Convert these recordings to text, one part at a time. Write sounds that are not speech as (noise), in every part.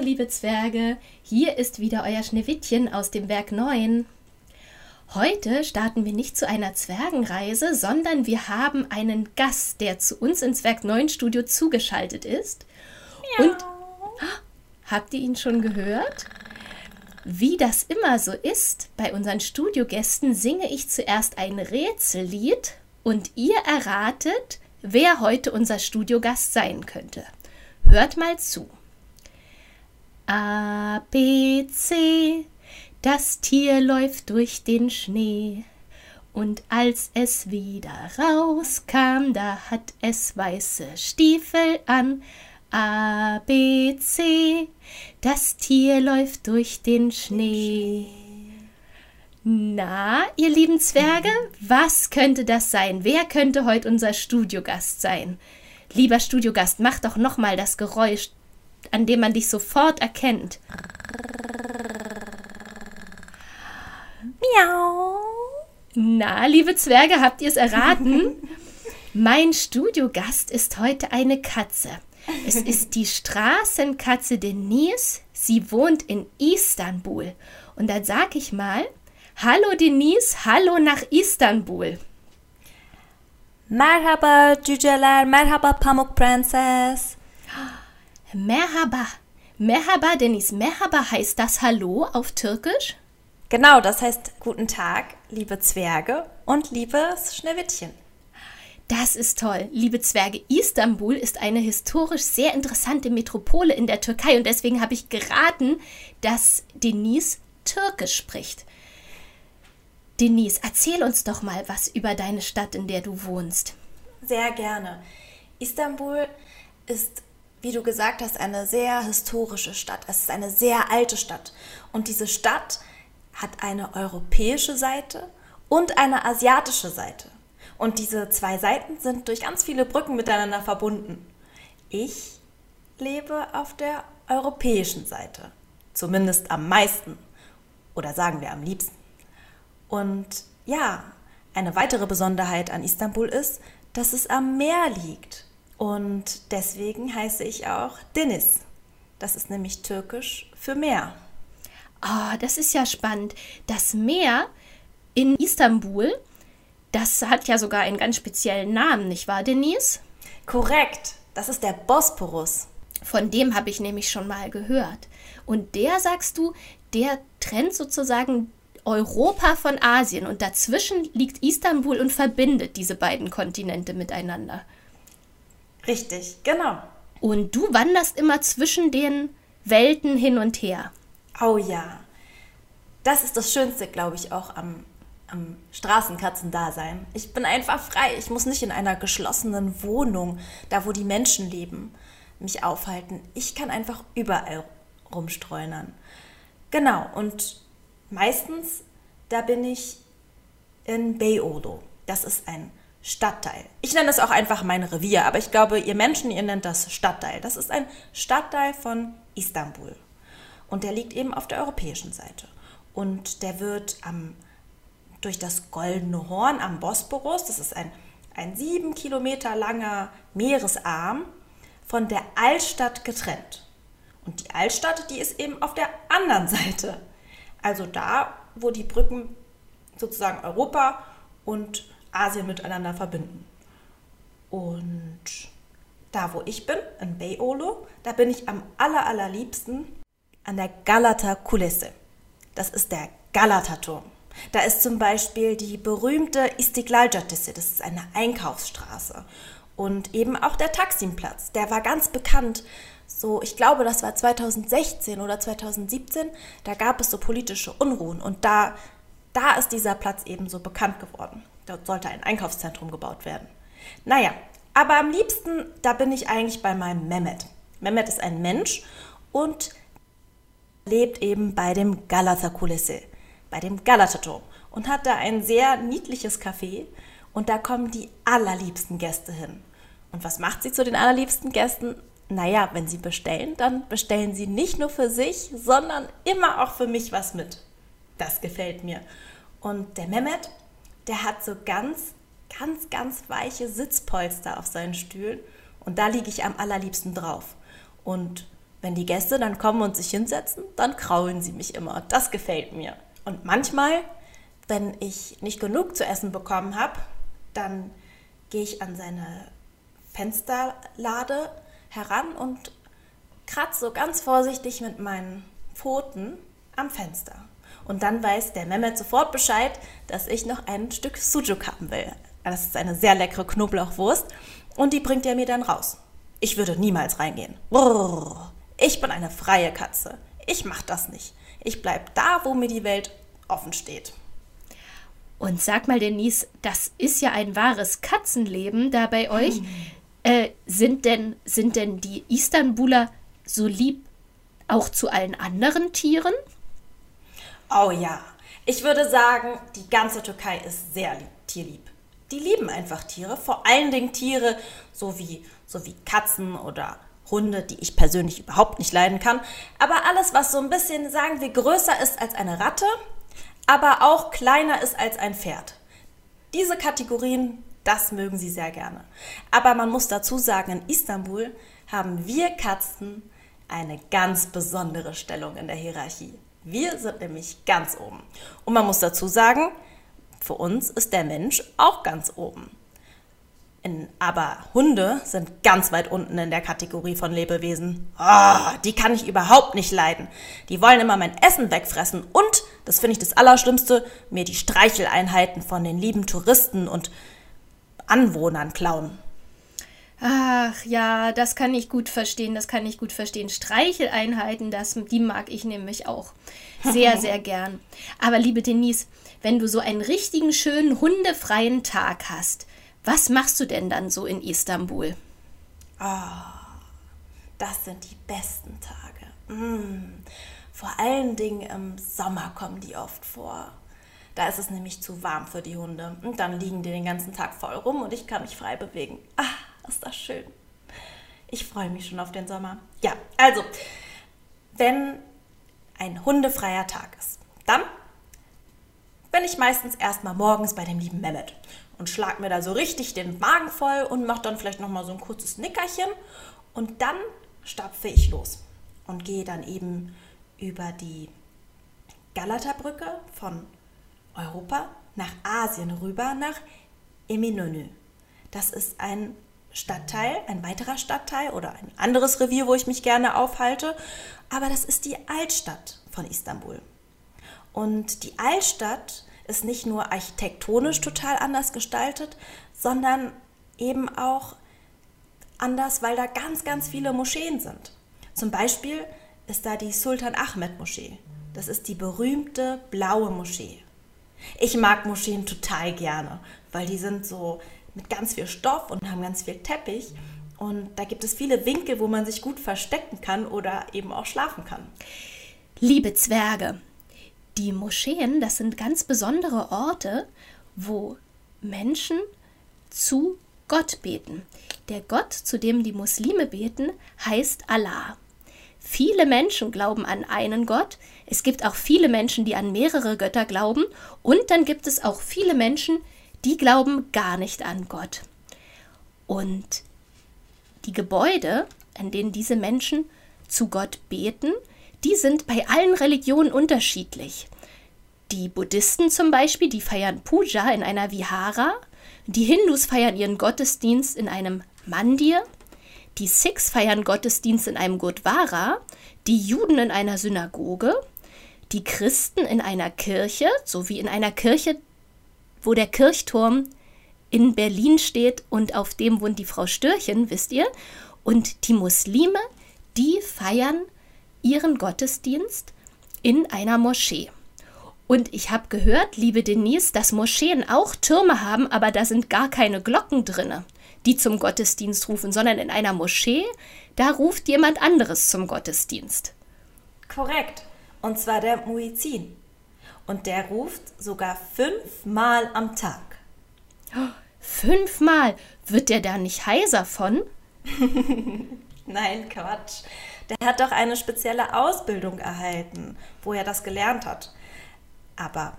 liebe Zwerge, hier ist wieder euer Schneewittchen aus dem Werk 9. Heute starten wir nicht zu einer Zwergenreise, sondern wir haben einen Gast, der zu uns ins Werk 9 Studio zugeschaltet ist. Miau. Und habt ihr ihn schon gehört? Wie das immer so ist, bei unseren Studiogästen singe ich zuerst ein Rätsellied und ihr erratet, wer heute unser Studiogast sein könnte. Hört mal zu. A, B, C, das Tier läuft durch den Schnee. Und als es wieder rauskam, da hat es weiße Stiefel an. A, B, C, das Tier läuft durch den Schnee. Na, ihr lieben Zwerge, was könnte das sein? Wer könnte heute unser Studiogast sein? Lieber Studiogast, mach doch noch mal das Geräusch, an dem man dich sofort erkennt. Miau. Na, liebe Zwerge, habt ihr es erraten? (laughs) mein Studiogast ist heute eine Katze. Es ist die Straßenkatze Denise. Sie wohnt in Istanbul. Und dann sag ich mal, hallo Denise, hallo nach Istanbul. Merhaba cüceler, merhaba Pamuk Prenses. Merhaba. Merhaba, Denise. Merhaba heißt das Hallo auf Türkisch? Genau, das heißt guten Tag, liebe Zwerge und liebes Schneewittchen. Das ist toll. Liebe Zwerge, Istanbul ist eine historisch sehr interessante Metropole in der Türkei und deswegen habe ich geraten, dass Denise Türkisch spricht. Denise, erzähl uns doch mal was über deine Stadt, in der du wohnst. Sehr gerne. Istanbul ist, wie du gesagt hast, eine sehr historische Stadt. Es ist eine sehr alte Stadt. Und diese Stadt hat eine europäische Seite und eine asiatische Seite. Und diese zwei Seiten sind durch ganz viele Brücken miteinander verbunden. Ich lebe auf der europäischen Seite. Zumindest am meisten. Oder sagen wir am liebsten. Und ja, eine weitere Besonderheit an Istanbul ist, dass es am Meer liegt. Und deswegen heiße ich auch Deniz. Das ist nämlich türkisch für Meer. Ah, das ist ja spannend. Das Meer in Istanbul, das hat ja sogar einen ganz speziellen Namen, nicht wahr, Denise? Korrekt. Das ist der Bosporus. Von dem habe ich nämlich schon mal gehört. Und der, sagst du, der trennt sozusagen Europa von Asien und dazwischen liegt Istanbul und verbindet diese beiden Kontinente miteinander. Richtig, genau. Und du wanderst immer zwischen den Welten hin und her. Oh ja. Das ist das Schönste, glaube ich, auch am, am Straßenkatzendasein. Ich bin einfach frei. Ich muss nicht in einer geschlossenen Wohnung, da wo die Menschen leben, mich aufhalten. Ich kann einfach überall rumstreunern. Genau, und meistens, da bin ich in Beyoğlu. Das ist ein Stadtteil. Ich nenne es auch einfach mein Revier, aber ich glaube, ihr Menschen, ihr nennt das Stadtteil. Das ist ein Stadtteil von Istanbul. Und der liegt eben auf der europäischen Seite. Und der wird am, durch das Goldene Horn am Bosporus, das ist ein, ein sieben Kilometer langer Meeresarm, von der Altstadt getrennt. Und die Altstadt, die ist eben auf der anderen Seite. Also da, wo die Brücken sozusagen Europa und Asien miteinander verbinden. Und da, wo ich bin, in Beyoğlu, da bin ich am aller, allerliebsten an der Galata Kulisse. Das ist der Galata-Turm. Da ist zum Beispiel die berühmte Istiklal das ist eine Einkaufsstraße. Und eben auch der Taksimplatz, der war ganz bekannt. So, ich glaube, das war 2016 oder 2017, da gab es so politische Unruhen und da, da ist dieser Platz eben so bekannt geworden. Dort sollte ein Einkaufszentrum gebaut werden. Naja, aber am liebsten, da bin ich eigentlich bei meinem Mehmet. Mehmet ist ein Mensch und lebt eben bei dem Galata Kulisse, bei dem Galata-Turm und hat da ein sehr niedliches Café und da kommen die allerliebsten Gäste hin. Und was macht sie zu den allerliebsten Gästen? Naja, wenn sie bestellen, dann bestellen sie nicht nur für sich, sondern immer auch für mich was mit. Das gefällt mir. Und der Mehmet, der hat so ganz, ganz, ganz weiche Sitzpolster auf seinen Stühlen und da liege ich am allerliebsten drauf. Und Wenn die Gäste dann kommen und sich hinsetzen, dann kraulen sie mich immer. Das gefällt mir. Und manchmal, wenn ich nicht genug zu essen bekommen habe, dann gehe ich an seine Fensterlade heran und kratze so ganz vorsichtig mit meinen Pfoten am Fenster. Und dann weiß der Mehmet sofort Bescheid, dass ich noch ein Stück Sujuk haben will. Das ist eine sehr leckere Knoblauchwurst und die bringt er mir dann raus. Ich würde niemals reingehen. Brrr. Ich bin eine freie Katze. Ich mach das nicht. Ich bleib da, wo mir die Welt offen steht. Und sag mal, Denise, das ist ja ein wahres Katzenleben da bei euch. Hm. Äh, sind, denn, sind denn die Istanbuler so lieb auch zu allen anderen Tieren? Oh ja, ich würde sagen, die ganze Türkei ist sehr lieb, tierlieb. Die lieben einfach Tiere, vor allen Dingen Tiere, so wie, so wie Katzen oder Hunde, die ich persönlich überhaupt nicht leiden kann. Aber alles, was so ein bisschen, sagen wir, größer ist als eine Ratte, aber auch kleiner ist als ein Pferd. Diese Kategorien, das mögen sie sehr gerne. Aber man muss dazu sagen, in Istanbul haben wir Katzen eine ganz besondere Stellung in der Hierarchie. Wir sind nämlich ganz oben. Und man muss dazu sagen, für uns ist der Mensch auch ganz oben. In, aber Hunde sind ganz weit unten in der Kategorie von Lebewesen. Oh, die kann ich überhaupt nicht leiden. Die wollen immer mein Essen wegfressen und, das finde ich das Allerschlimmste, mir die Streicheleinheiten von den lieben Touristen und Anwohnern klauen. Ach ja, das kann ich gut verstehen, das kann ich gut verstehen. Streicheleinheiten, das, die mag ich nämlich auch sehr, (laughs) sehr gern. Aber liebe Denise, wenn du so einen richtigen schönen hundefreien Tag hast, was machst du denn dann so in Istanbul? Ah, oh, das sind die besten Tage. Mm. Vor allen Dingen im Sommer kommen die oft vor. Da ist es nämlich zu warm für die Hunde. Und dann liegen die den ganzen Tag voll rum und ich kann mich frei bewegen. Ah, ist das schön. Ich freue mich schon auf den Sommer. Ja, also, wenn ein hundefreier Tag ist, dann bin ich meistens erstmal morgens bei dem lieben Mehmet und schlag mir da so richtig den Magen voll und mache dann vielleicht nochmal so ein kurzes Nickerchen und dann stapfe ich los und gehe dann eben über die Galata-Brücke von Europa nach Asien rüber nach Eminönü. Das ist ein Stadtteil, ein weiterer Stadtteil oder ein anderes Revier, wo ich mich gerne aufhalte. Aber das ist die Altstadt von Istanbul. Und die Altstadt ist nicht nur architektonisch total anders gestaltet, sondern eben auch anders, weil da ganz, ganz viele Moscheen sind. Zum Beispiel ist da die Sultan Ahmed Moschee. Das ist die berühmte blaue Moschee. Ich mag Moscheen total gerne, weil die sind so mit ganz viel Stoff und haben ganz viel Teppich. Und da gibt es viele Winkel, wo man sich gut verstecken kann oder eben auch schlafen kann. Liebe Zwerge, die Moscheen, das sind ganz besondere Orte, wo Menschen zu Gott beten. Der Gott, zu dem die Muslime beten, heißt Allah. Viele Menschen glauben an einen Gott. Es gibt auch viele Menschen, die an mehrere Götter glauben. Und dann gibt es auch viele Menschen, die glauben gar nicht an Gott. Und die Gebäude, in denen diese Menschen zu Gott beten, die sind bei allen Religionen unterschiedlich. Die Buddhisten zum Beispiel, die feiern Puja in einer Vihara, die Hindus feiern ihren Gottesdienst in einem Mandir, die Sikhs feiern Gottesdienst in einem Gurdwara, die Juden in einer Synagoge, die Christen in einer Kirche, sowie in einer Kirche wo der Kirchturm in Berlin steht und auf dem wohnt die Frau Störchen, wisst ihr? Und die Muslime, die feiern ihren Gottesdienst in einer Moschee. Und ich habe gehört, liebe Denise, dass Moscheen auch Türme haben, aber da sind gar keine Glocken drinne, die zum Gottesdienst rufen, sondern in einer Moschee, da ruft jemand anderes zum Gottesdienst. Korrekt. Und zwar der Muizin. Und der ruft sogar fünfmal am Tag. fünfmal? Wird der da nicht heiser von? (laughs) Nein, Quatsch. Der hat doch eine spezielle Ausbildung erhalten, wo er das gelernt hat. Aber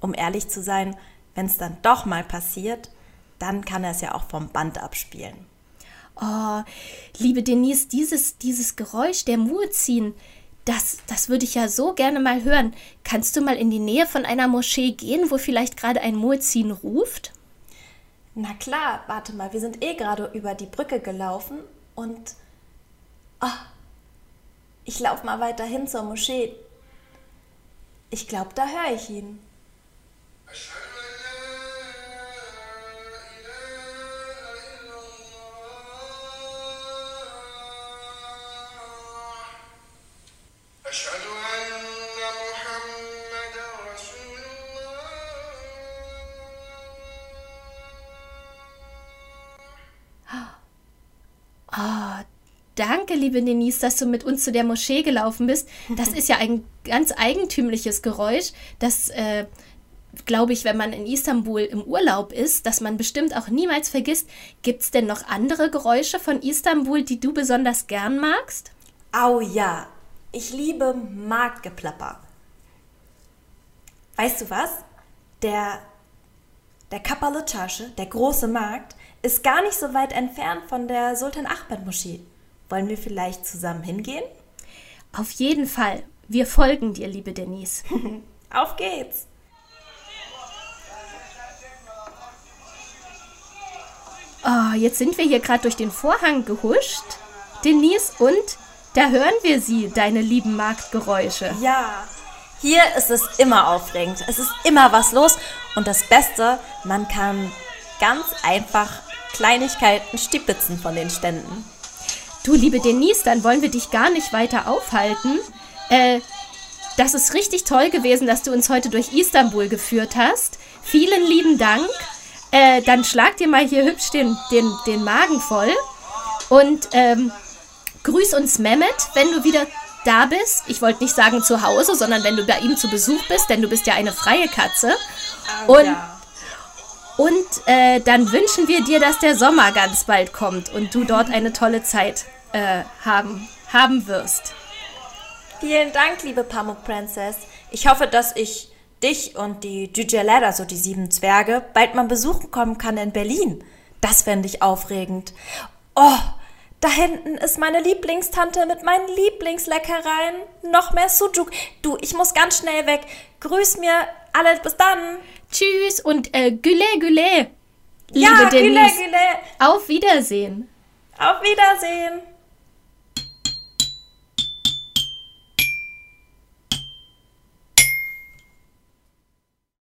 um ehrlich zu sein, wenn es dann doch mal passiert, dann kann er es ja auch vom Band abspielen. Oh, liebe Denise, dieses, dieses Geräusch der Muezzin, das, das würde ich ja so gerne mal hören. Kannst du mal in die Nähe von einer Moschee gehen, wo vielleicht gerade ein Muezzin ruft? Na klar, warte mal, wir sind eh gerade über die Brücke gelaufen und oh, ich laufe mal weiter hin zur Moschee. Ich glaube, da höre ich ihn. Danke, liebe Denise, dass du mit uns zu der Moschee gelaufen bist. Das ist ja ein ganz eigentümliches Geräusch, das, äh, glaube ich, wenn man in Istanbul im Urlaub ist, dass man bestimmt auch niemals vergisst. Gibt es denn noch andere Geräusche von Istanbul, die du besonders gern magst? Au ja, ich liebe Marktgeplapper. Weißt du was? Der, der Kapalı der große Markt, ist gar nicht so weit entfernt von der Sultan Ahmed Moschee. Wollen wir vielleicht zusammen hingehen? Auf jeden Fall. Wir folgen dir, liebe Denise. (laughs) Auf geht's! Oh, jetzt sind wir hier gerade durch den Vorhang gehuscht. Denise, und da hören wir sie, deine lieben Marktgeräusche. Ja, hier ist es immer aufregend. Es ist immer was los. Und das Beste, man kann ganz einfach Kleinigkeiten stibitzen von den Ständen. Du, liebe Denise, dann wollen wir dich gar nicht weiter aufhalten. Äh, das ist richtig toll gewesen, dass du uns heute durch Istanbul geführt hast. Vielen lieben Dank. Äh, dann schlag dir mal hier hübsch den, den, den Magen voll. Und ähm, grüß uns Mehmet, wenn du wieder da bist. Ich wollte nicht sagen zu Hause, sondern wenn du bei ihm zu Besuch bist, denn du bist ja eine freie Katze. Oh, Und ja. und äh, dann wünschen wir dir, dass der Sommer ganz bald kommt und du dort eine tolle Zeit äh, haben, haben wirst. Vielen Dank, liebe Pamuk Princess. Ich hoffe, dass ich dich und die Jujalada, so die sieben Zwerge, bald mal besuchen kommen kann in Berlin. Das fände ich aufregend. Oh, da hinten ist meine Lieblingstante mit meinen Lieblingsleckereien. Noch mehr Sujuk. Du, ich muss ganz schnell weg. Grüß mir alle. Bis dann. Tschüss und äh, Güle Güle. ja, liebe Güle, Denise. Güle. Auf Wiedersehen. Auf Wiedersehen.